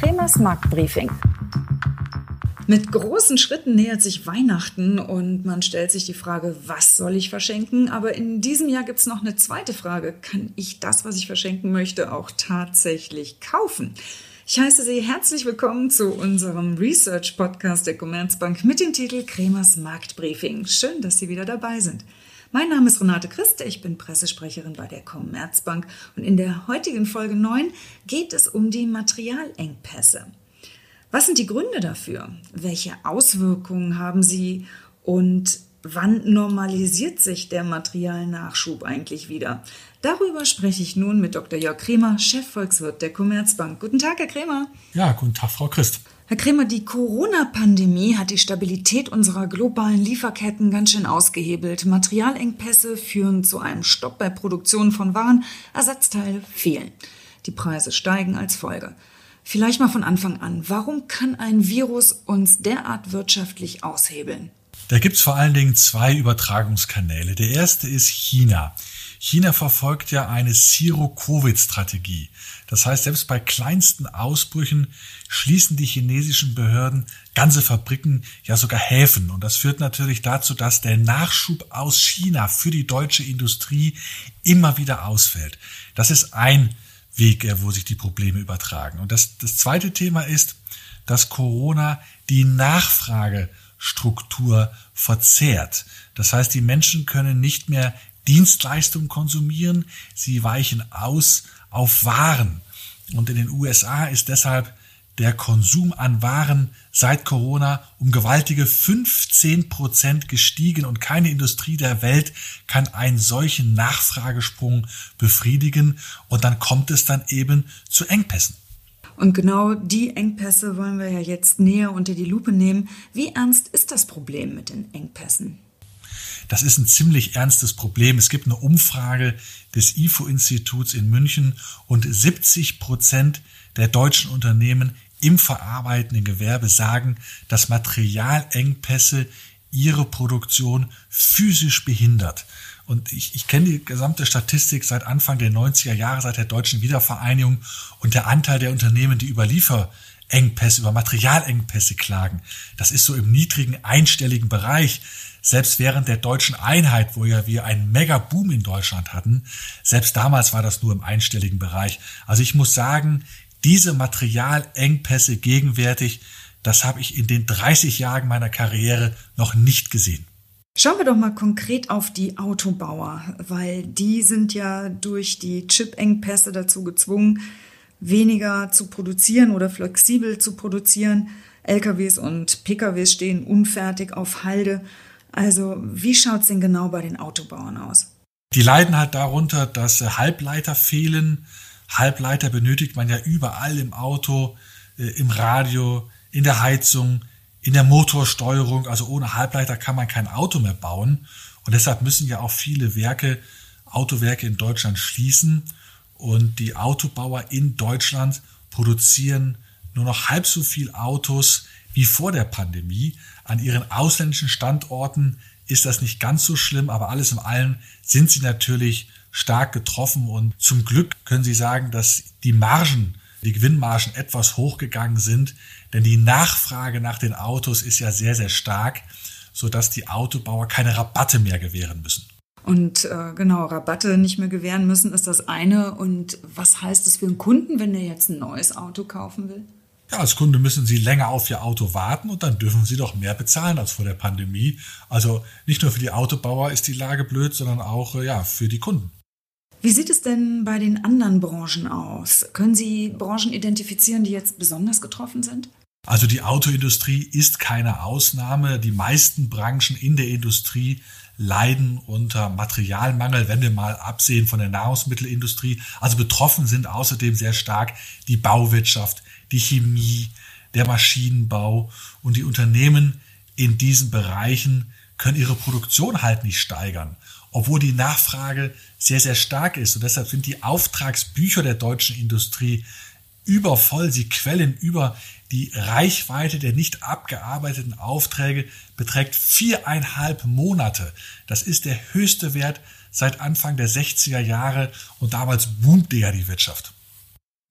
Kremers Marktbriefing. Mit großen Schritten nähert sich Weihnachten und man stellt sich die Frage, was soll ich verschenken? Aber in diesem Jahr gibt es noch eine zweite Frage. Kann ich das, was ich verschenken möchte, auch tatsächlich kaufen? Ich heiße Sie herzlich willkommen zu unserem Research Podcast der Commerzbank mit dem Titel Kremers Marktbriefing. Schön, dass Sie wieder dabei sind. Mein Name ist Renate Christe, ich bin Pressesprecherin bei der Commerzbank und in der heutigen Folge 9 geht es um die Materialengpässe. Was sind die Gründe dafür? Welche Auswirkungen haben sie und wann normalisiert sich der Materialnachschub eigentlich wieder? Darüber spreche ich nun mit Dr. Jörg Kremer, Chefvolkswirt der Commerzbank. Guten Tag, Herr Kremer. Ja, guten Tag, Frau Christ. Herr Kremer, die Corona-Pandemie hat die Stabilität unserer globalen Lieferketten ganz schön ausgehebelt. Materialengpässe führen zu einem Stopp bei Produktion von Waren, Ersatzteile fehlen. Die Preise steigen als Folge. Vielleicht mal von Anfang an. Warum kann ein Virus uns derart wirtschaftlich aushebeln? Da gibt es vor allen Dingen zwei Übertragungskanäle. Der erste ist China. China verfolgt ja eine Zero-Covid-Strategie. Das heißt, selbst bei kleinsten Ausbrüchen schließen die chinesischen Behörden ganze Fabriken, ja sogar Häfen. Und das führt natürlich dazu, dass der Nachschub aus China für die deutsche Industrie immer wieder ausfällt. Das ist ein Weg, äh, wo sich die Probleme übertragen. Und das, das zweite Thema ist, dass Corona die Nachfragestruktur verzehrt. Das heißt, die Menschen können nicht mehr Dienstleistungen konsumieren, sie weichen aus auf Waren. Und in den USA ist deshalb der Konsum an Waren seit Corona um gewaltige 15 Prozent gestiegen und keine Industrie der Welt kann einen solchen Nachfragesprung befriedigen und dann kommt es dann eben zu Engpässen. Und genau die Engpässe wollen wir ja jetzt näher unter die Lupe nehmen. Wie ernst ist das Problem mit den Engpässen? Das ist ein ziemlich ernstes Problem. Es gibt eine Umfrage des IFO-Instituts in München und 70 Prozent der deutschen Unternehmen im verarbeitenden Gewerbe sagen, dass Materialengpässe ihre Produktion physisch behindert. Und ich, ich kenne die gesamte Statistik seit Anfang der 90er Jahre, seit der deutschen Wiedervereinigung und der Anteil der Unternehmen, die über Lieferengpässe, über Materialengpässe klagen, das ist so im niedrigen einstelligen Bereich selbst während der deutschen Einheit, wo ja wir einen Mega-Boom in Deutschland hatten, selbst damals war das nur im einstelligen Bereich. Also ich muss sagen, diese Materialengpässe gegenwärtig, das habe ich in den 30 Jahren meiner Karriere noch nicht gesehen. Schauen wir doch mal konkret auf die Autobauer, weil die sind ja durch die Chip-Engpässe dazu gezwungen, weniger zu produzieren oder flexibel zu produzieren. LKWs und PKWs stehen unfertig auf Halde. Also wie schaut es denn genau bei den Autobauern aus? Die leiden halt darunter, dass äh, Halbleiter fehlen. Halbleiter benötigt man ja überall im Auto, äh, im Radio, in der Heizung, in der Motorsteuerung. Also ohne Halbleiter kann man kein Auto mehr bauen. Und deshalb müssen ja auch viele Werke, Autowerke in Deutschland schließen. Und die Autobauer in Deutschland produzieren nur noch halb so viel Autos wie vor der Pandemie. An ihren ausländischen Standorten ist das nicht ganz so schlimm, aber alles in allem sind sie natürlich stark getroffen und zum Glück können Sie sagen, dass die Margen, die Gewinnmargen etwas hochgegangen sind, denn die Nachfrage nach den Autos ist ja sehr, sehr stark, sodass die Autobauer keine Rabatte mehr gewähren müssen. Und äh, genau, Rabatte nicht mehr gewähren müssen, ist das eine. Und was heißt es für einen Kunden, wenn er jetzt ein neues Auto kaufen will? Ja, als Kunde müssen Sie länger auf Ihr Auto warten und dann dürfen Sie doch mehr bezahlen als vor der Pandemie. Also nicht nur für die Autobauer ist die Lage blöd, sondern auch äh, ja, für die Kunden. Wie sieht es denn bei den anderen Branchen aus? Können Sie Branchen identifizieren, die jetzt besonders getroffen sind? Also die Autoindustrie ist keine Ausnahme. Die meisten Branchen in der Industrie leiden unter Materialmangel, wenn wir mal absehen von der Nahrungsmittelindustrie. Also betroffen sind außerdem sehr stark die Bauwirtschaft, die Chemie, der Maschinenbau und die Unternehmen in diesen Bereichen können ihre Produktion halt nicht steigern, obwohl die Nachfrage sehr, sehr stark ist. Und deshalb sind die Auftragsbücher der deutschen Industrie übervoll. Sie quellen über die Reichweite der nicht abgearbeiteten Aufträge beträgt viereinhalb Monate. Das ist der höchste Wert seit Anfang der 60er Jahre und damals boomte ja die Wirtschaft.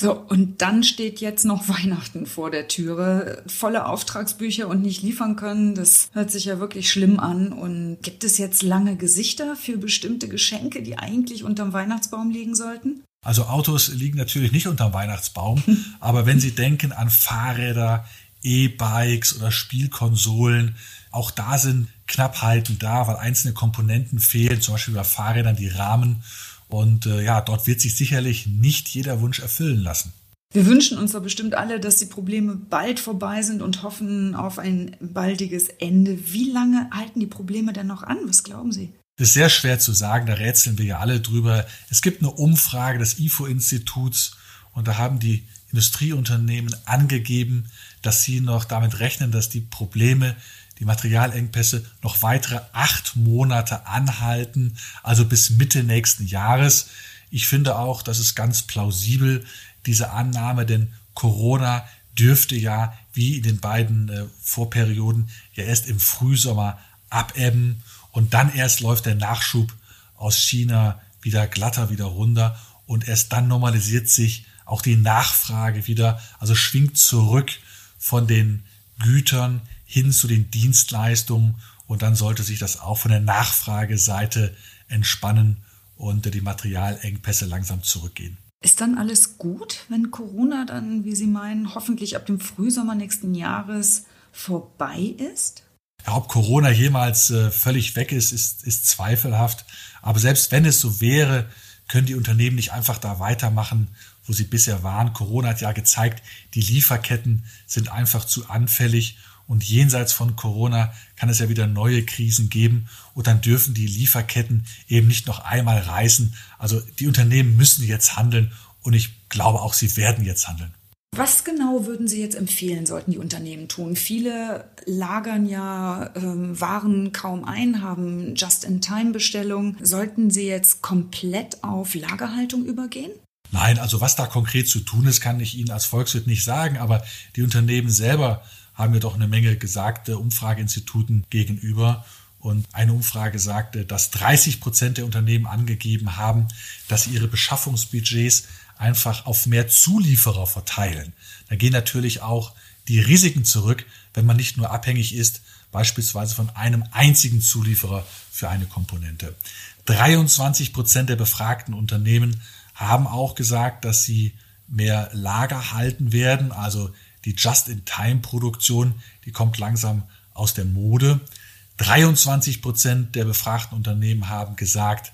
So, und dann steht jetzt noch Weihnachten vor der Türe. Volle Auftragsbücher und nicht liefern können, das hört sich ja wirklich schlimm an. Und gibt es jetzt lange Gesichter für bestimmte Geschenke, die eigentlich unterm Weihnachtsbaum liegen sollten? Also Autos liegen natürlich nicht unterm Weihnachtsbaum, aber wenn Sie denken an Fahrräder, E-Bikes oder Spielkonsolen, auch da sind Knappheiten da, weil einzelne Komponenten fehlen, zum Beispiel bei Fahrrädern die Rahmen und äh, ja, dort wird sich sicherlich nicht jeder Wunsch erfüllen lassen. Wir wünschen uns doch bestimmt alle, dass die Probleme bald vorbei sind und hoffen auf ein baldiges Ende. Wie lange halten die Probleme denn noch an? Was glauben Sie? Das ist sehr schwer zu sagen, da rätseln wir ja alle drüber. Es gibt eine Umfrage des IFO-Instituts und da haben die Industrieunternehmen angegeben, dass sie noch damit rechnen, dass die Probleme die Materialengpässe noch weitere acht Monate anhalten, also bis Mitte nächsten Jahres. Ich finde auch, das ist ganz plausibel, diese Annahme, denn Corona dürfte ja, wie in den beiden äh, Vorperioden, ja erst im Frühsommer abebben und dann erst läuft der Nachschub aus China wieder glatter, wieder runter und erst dann normalisiert sich auch die Nachfrage wieder, also schwingt zurück von den Gütern hin zu den Dienstleistungen und dann sollte sich das auch von der Nachfrageseite entspannen und die Materialengpässe langsam zurückgehen. Ist dann alles gut, wenn Corona dann, wie Sie meinen, hoffentlich ab dem Frühsommer nächsten Jahres vorbei ist? Ja, ob Corona jemals äh, völlig weg ist, ist, ist zweifelhaft. Aber selbst wenn es so wäre, können die Unternehmen nicht einfach da weitermachen, wo sie bisher waren. Corona hat ja gezeigt, die Lieferketten sind einfach zu anfällig und jenseits von Corona kann es ja wieder neue Krisen geben und dann dürfen die Lieferketten eben nicht noch einmal reißen. Also die Unternehmen müssen jetzt handeln und ich glaube auch, sie werden jetzt handeln. Was genau würden Sie jetzt empfehlen, sollten die Unternehmen tun? Viele lagern ja ähm, Waren kaum ein, haben Just-in-Time-Bestellungen. Sollten sie jetzt komplett auf Lagerhaltung übergehen? Nein, also was da konkret zu tun ist, kann ich Ihnen als Volkswirt nicht sagen, aber die Unternehmen selber haben wir doch eine Menge gesagte Umfrageinstituten gegenüber. Und eine Umfrage sagte, dass 30 Prozent der Unternehmen angegeben haben, dass sie ihre Beschaffungsbudgets einfach auf mehr Zulieferer verteilen. Da gehen natürlich auch die Risiken zurück, wenn man nicht nur abhängig ist, beispielsweise von einem einzigen Zulieferer für eine Komponente. 23 Prozent der befragten Unternehmen haben auch gesagt, dass sie mehr Lager halten werden, also die Just-in-Time-Produktion, die kommt langsam aus der Mode. 23 Prozent der befragten Unternehmen haben gesagt,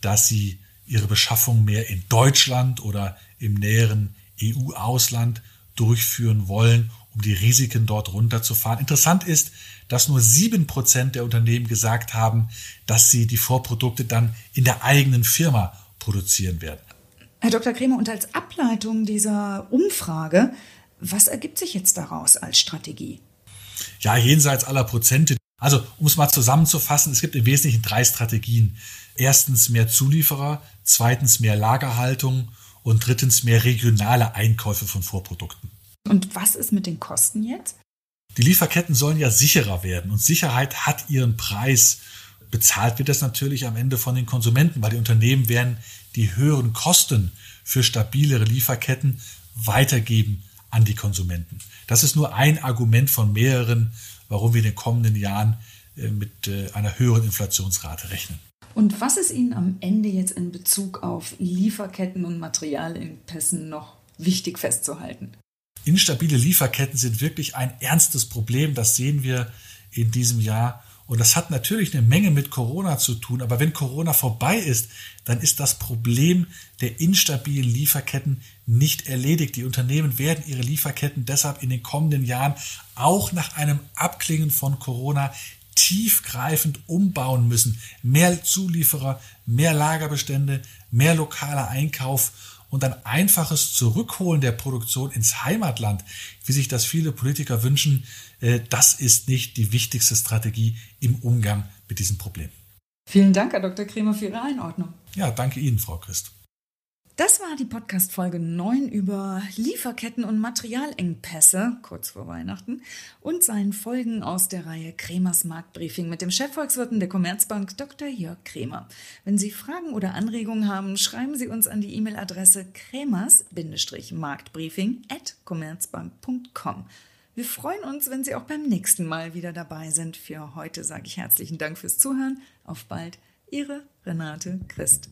dass sie ihre Beschaffung mehr in Deutschland oder im näheren EU-Ausland durchführen wollen, um die Risiken dort runterzufahren. Interessant ist, dass nur sieben Prozent der Unternehmen gesagt haben, dass sie die Vorprodukte dann in der eigenen Firma produzieren werden. Herr Dr. Kremer, und als Ableitung dieser Umfrage was ergibt sich jetzt daraus als Strategie? Ja, jenseits aller Prozente. Also, um es mal zusammenzufassen, es gibt im Wesentlichen drei Strategien. Erstens mehr Zulieferer, zweitens mehr Lagerhaltung und drittens mehr regionale Einkäufe von Vorprodukten. Und was ist mit den Kosten jetzt? Die Lieferketten sollen ja sicherer werden und Sicherheit hat ihren Preis. Bezahlt wird das natürlich am Ende von den Konsumenten, weil die Unternehmen werden die höheren Kosten für stabilere Lieferketten weitergeben an die Konsumenten. Das ist nur ein Argument von mehreren, warum wir in den kommenden Jahren äh, mit äh, einer höheren Inflationsrate rechnen. Und was ist Ihnen am Ende jetzt in Bezug auf Lieferketten und Materialengpässen noch wichtig festzuhalten? Instabile Lieferketten sind wirklich ein ernstes Problem. Das sehen wir in diesem Jahr. Und das hat natürlich eine Menge mit Corona zu tun. Aber wenn Corona vorbei ist, dann ist das Problem der instabilen Lieferketten nicht erledigt. Die Unternehmen werden ihre Lieferketten deshalb in den kommenden Jahren auch nach einem Abklingen von Corona tiefgreifend umbauen müssen. Mehr Zulieferer, mehr Lagerbestände, mehr lokaler Einkauf und ein einfaches Zurückholen der Produktion ins Heimatland, wie sich das viele Politiker wünschen, äh, das ist nicht die wichtigste Strategie im Umgang mit diesem Problem. Vielen Dank, Herr Dr. Kremer, für Ihre Einordnung. Ja, danke Ihnen, Frau Christ. Das war die Podcast-Folge 9 über Lieferketten und Materialengpässe, kurz vor Weihnachten, und seinen Folgen aus der Reihe Kremers Marktbriefing mit dem Chefvolkswirten der Commerzbank Dr. Jörg Kremer. Wenn Sie Fragen oder Anregungen haben, schreiben Sie uns an die E-Mail-Adresse kremers-marktbriefing at commerzbank.com. Wir freuen uns, wenn Sie auch beim nächsten Mal wieder dabei sind. Für heute sage ich herzlichen Dank fürs Zuhören. Auf bald, Ihre Renate Christ.